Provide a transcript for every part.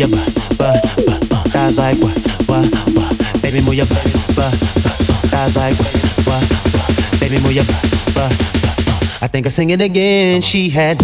your butt, butt, butt. Like what, what, what? Baby, move your butt, butt, butt. Like what, what, what? Baby, move your butt, butt, butt. I think I sing it again. She had.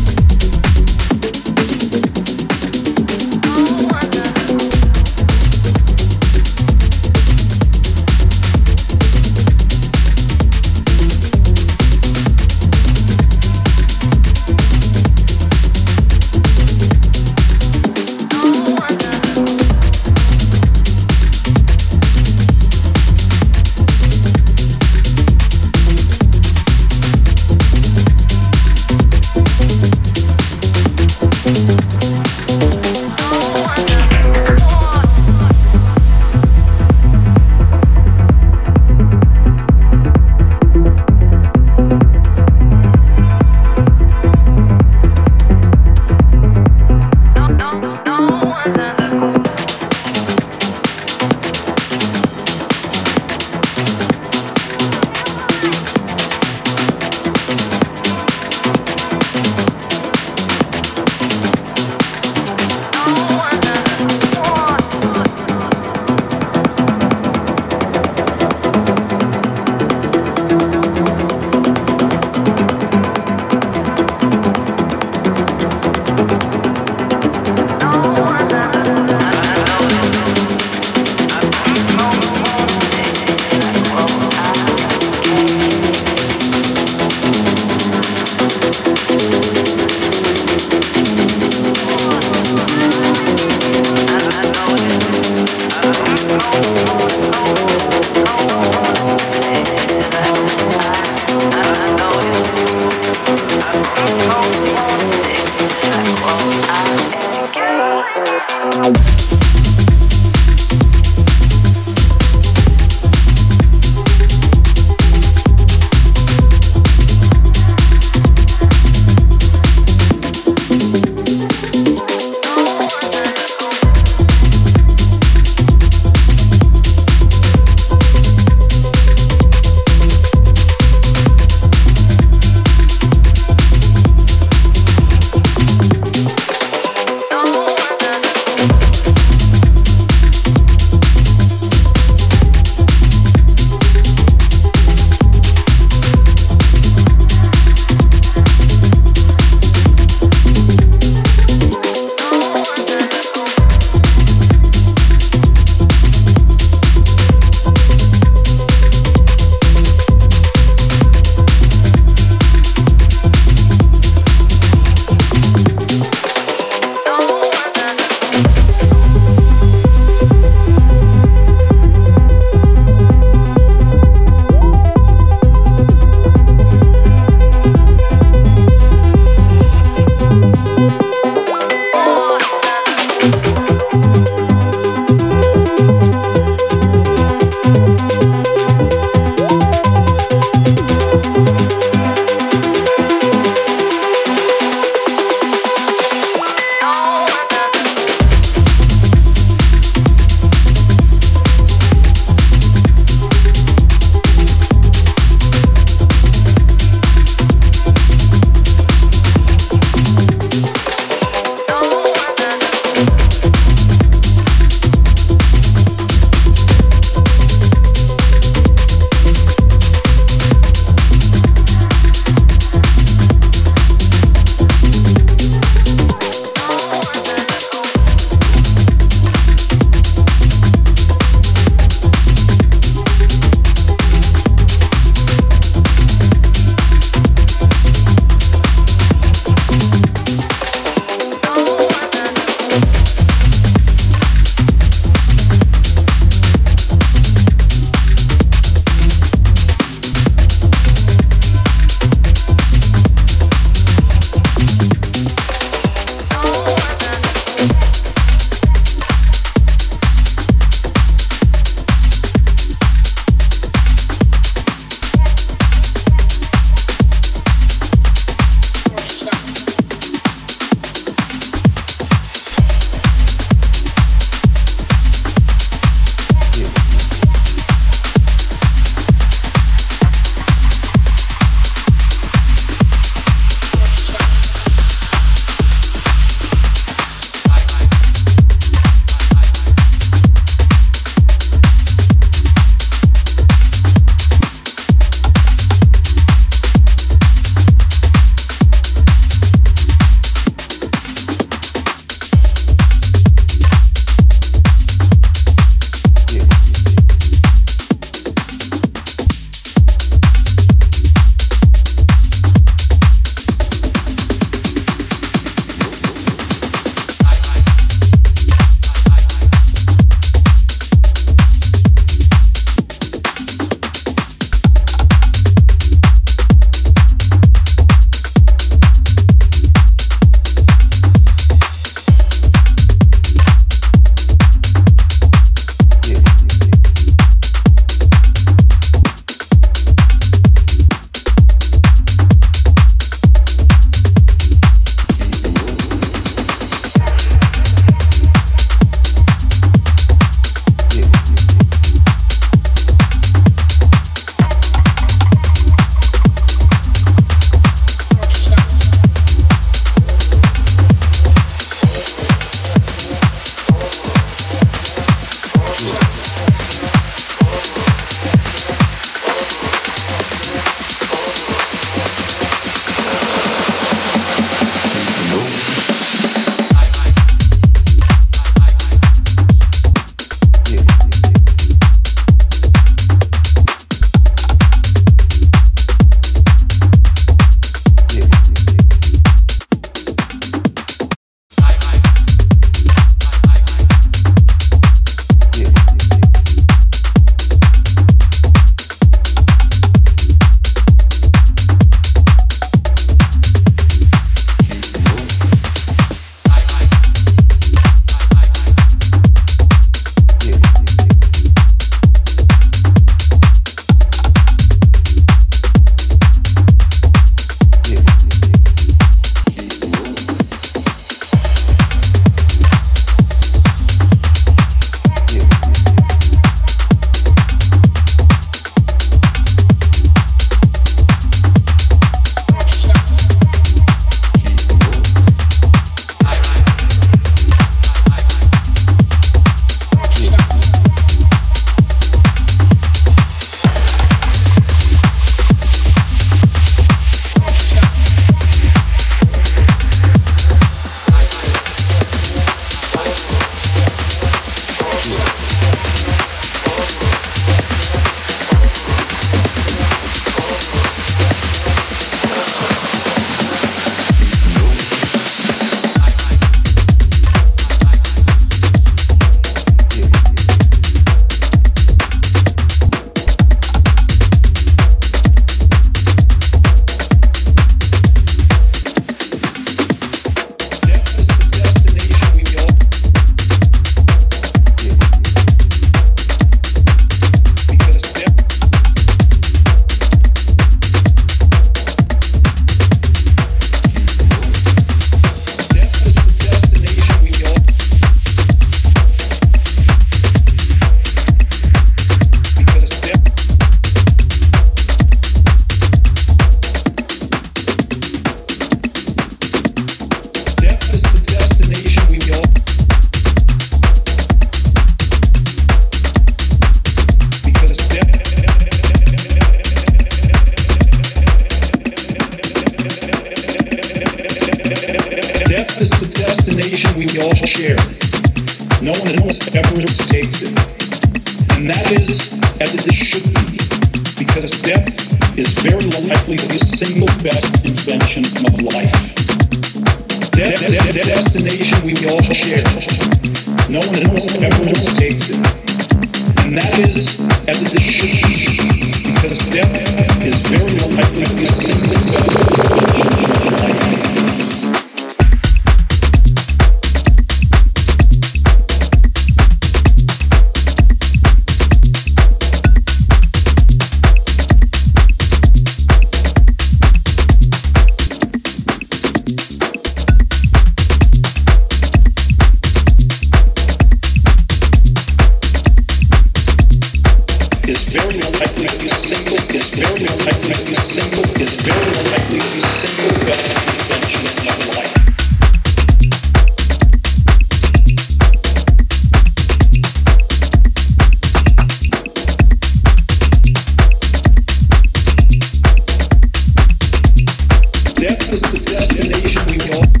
death is the destination we all.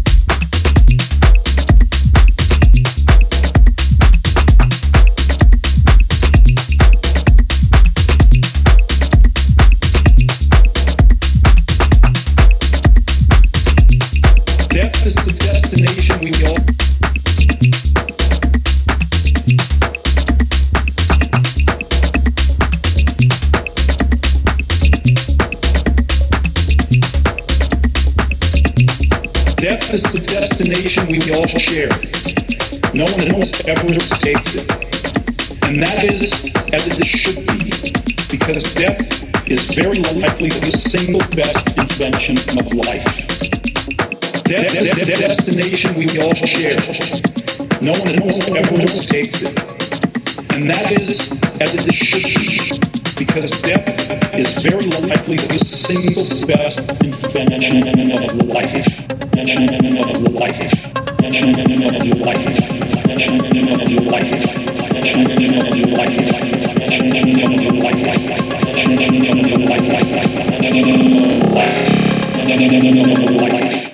destination we all share. No one else ever escapes it. And that is as it should be, because death is very likely the single best invention of life. De- de- de- destination we all share. No one else ever escapes it. And that is as it should be because death is very likely the single best invention of life life.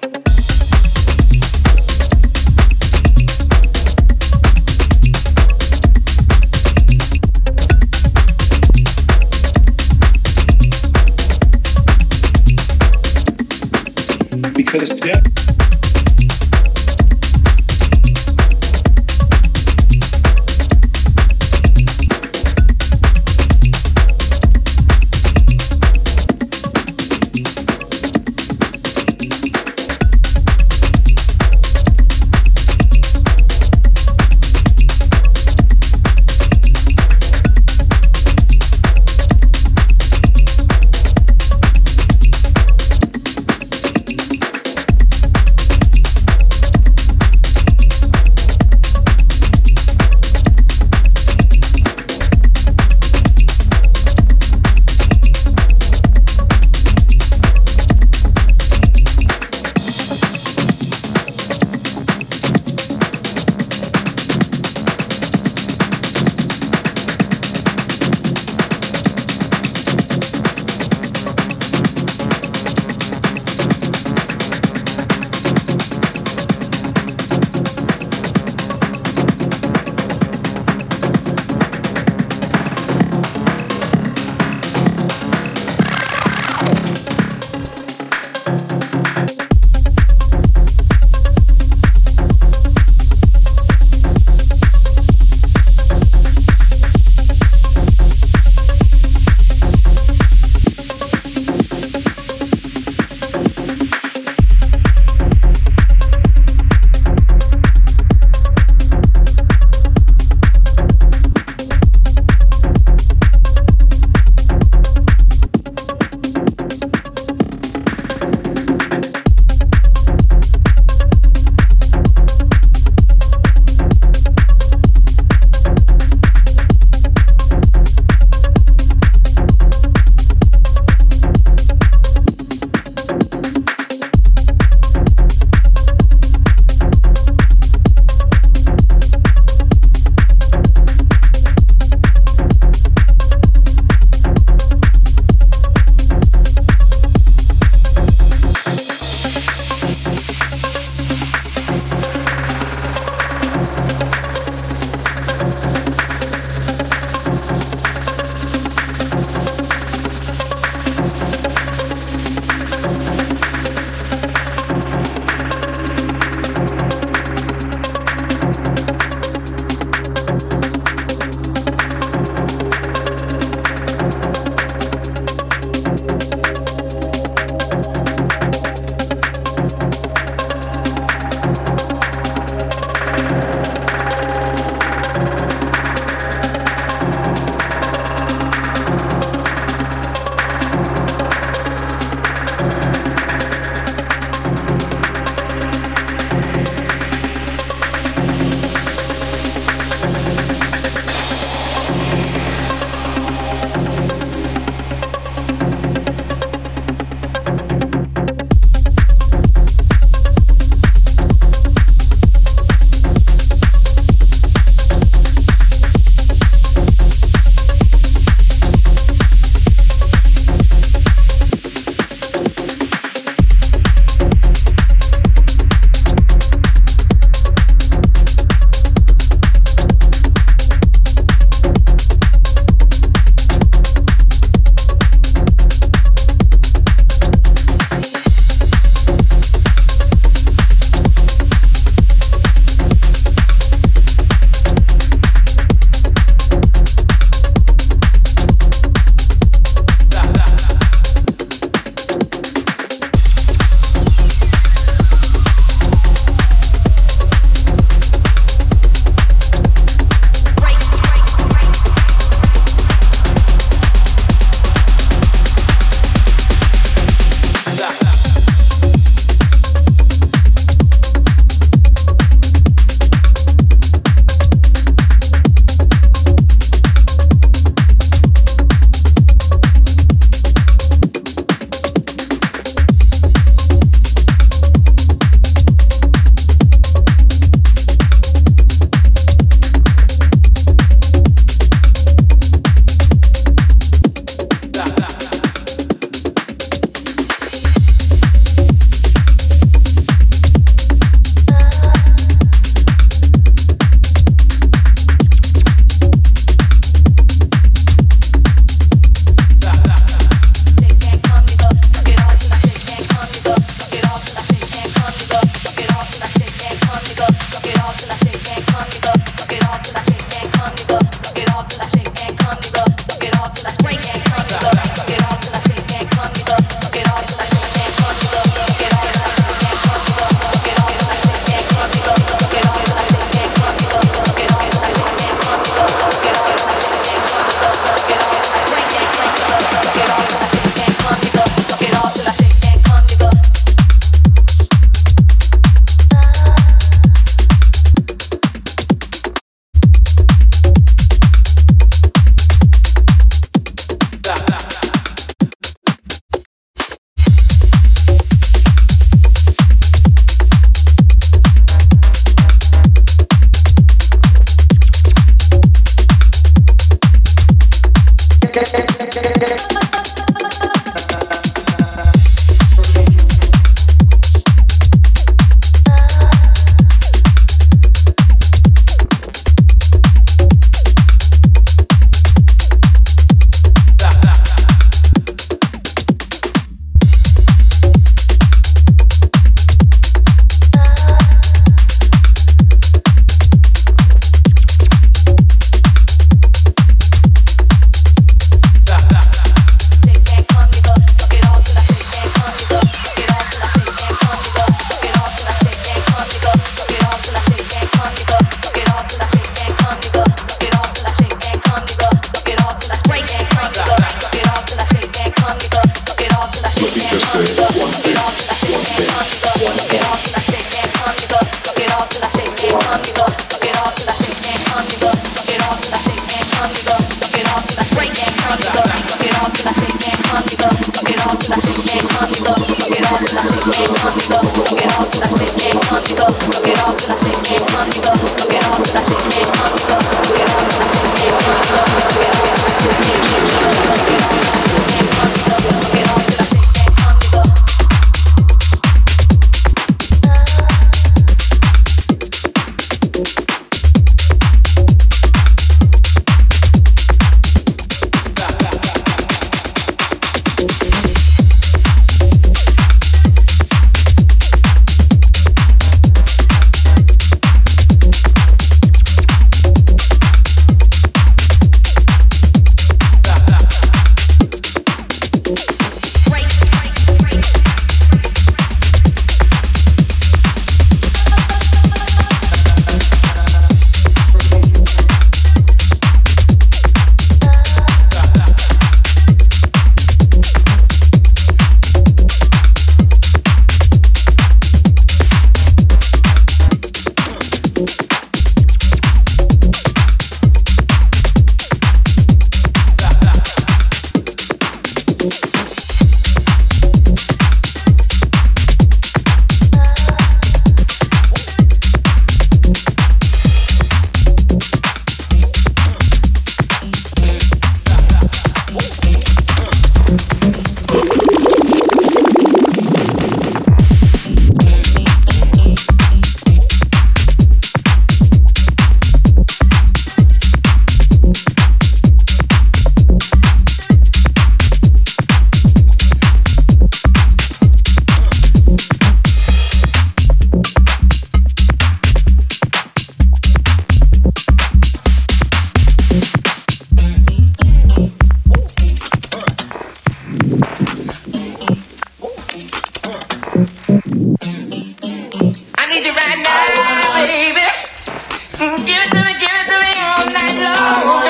give it to me, give it to me all night long.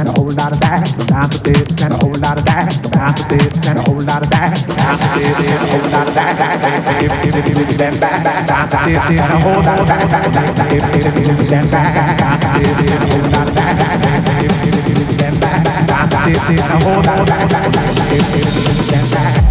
and a whole lot of that. Sometimes it is and a a whole lot of that. Sometimes it is and a stand back, a whole lot of that. If if if if stand back, a whole lot of that. If if if if stand back, stand back.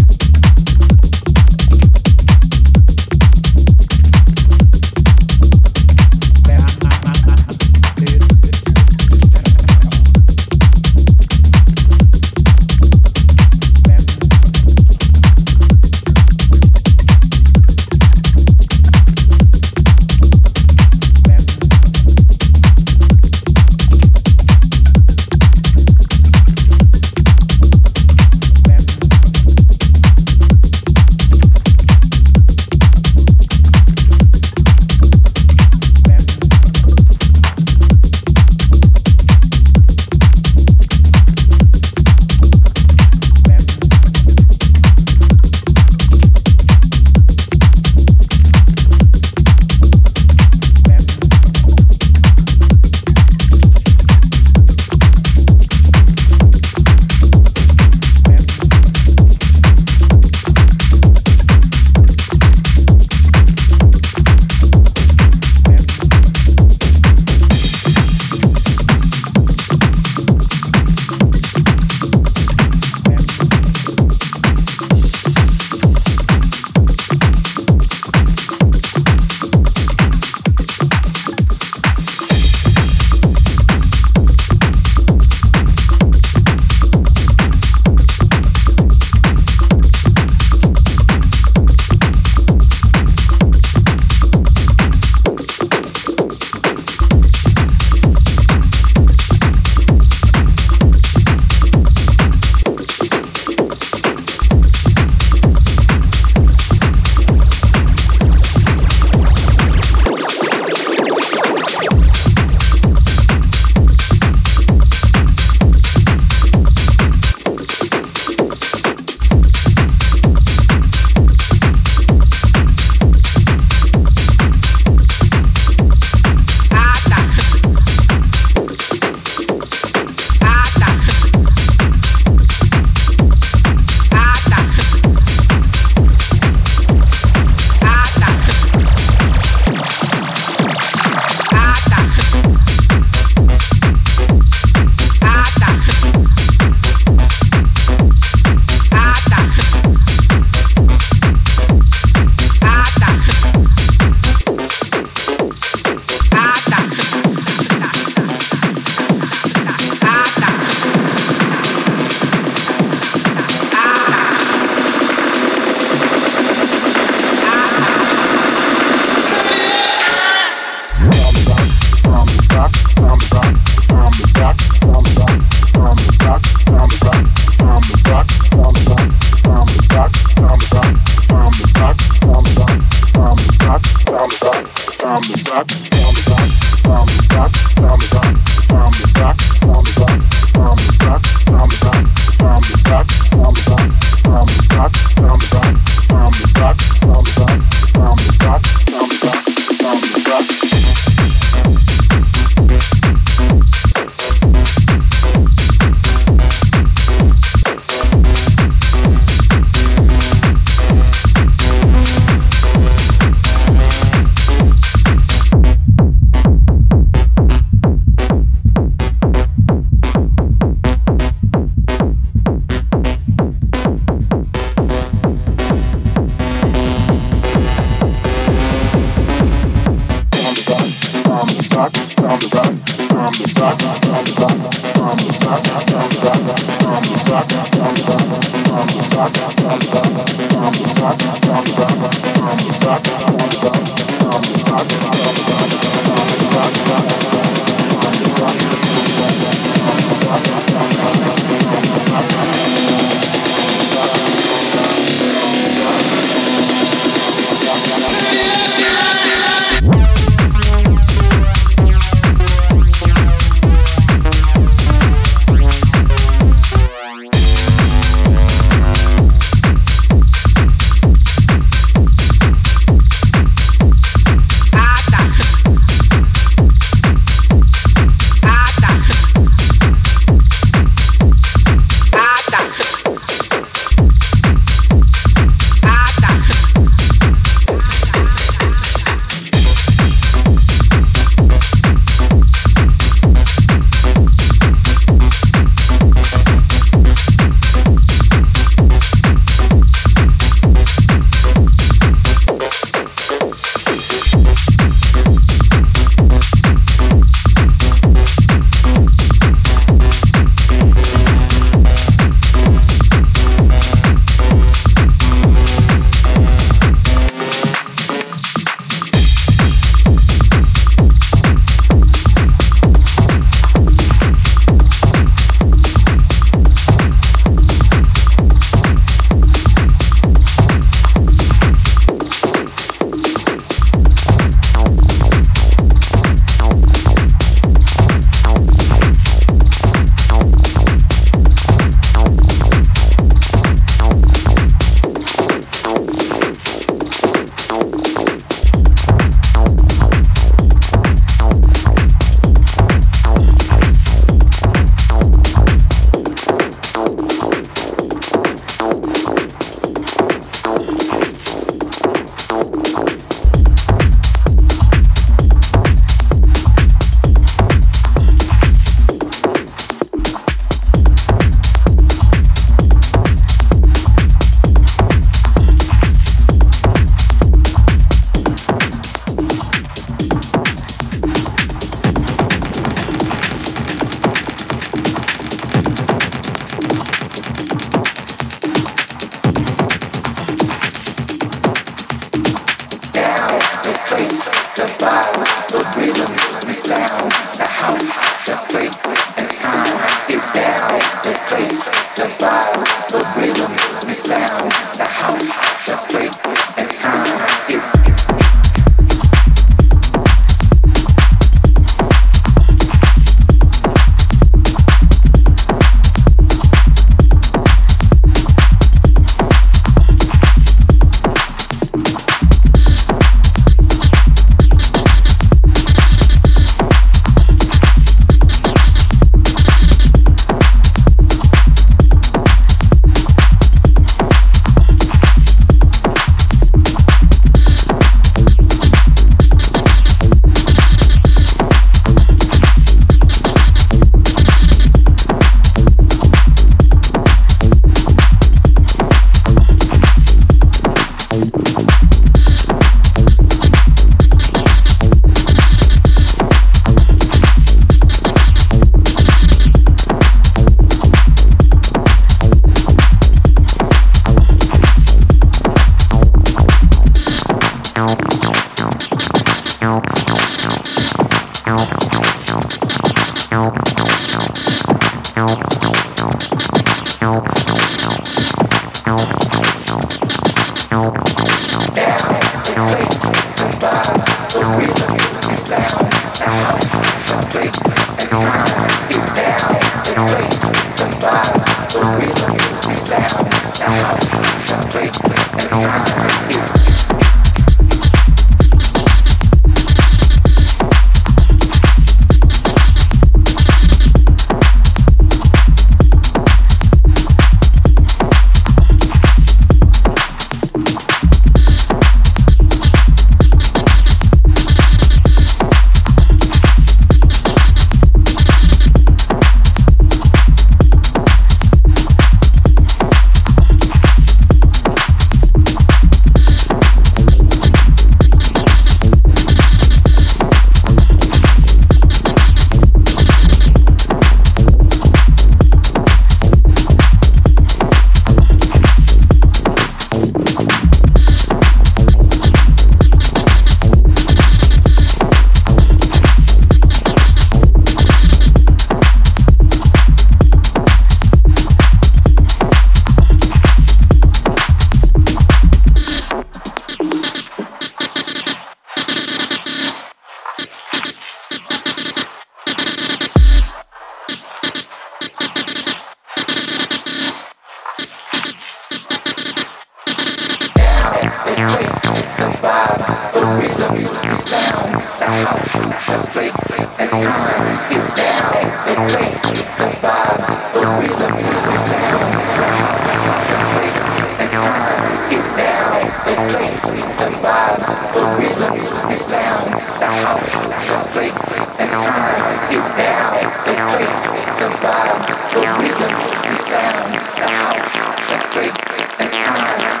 place, the bottom, the rhythm, the sound, the house, the place, the time.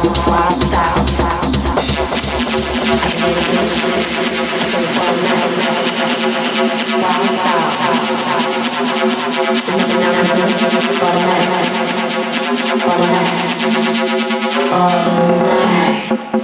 All night.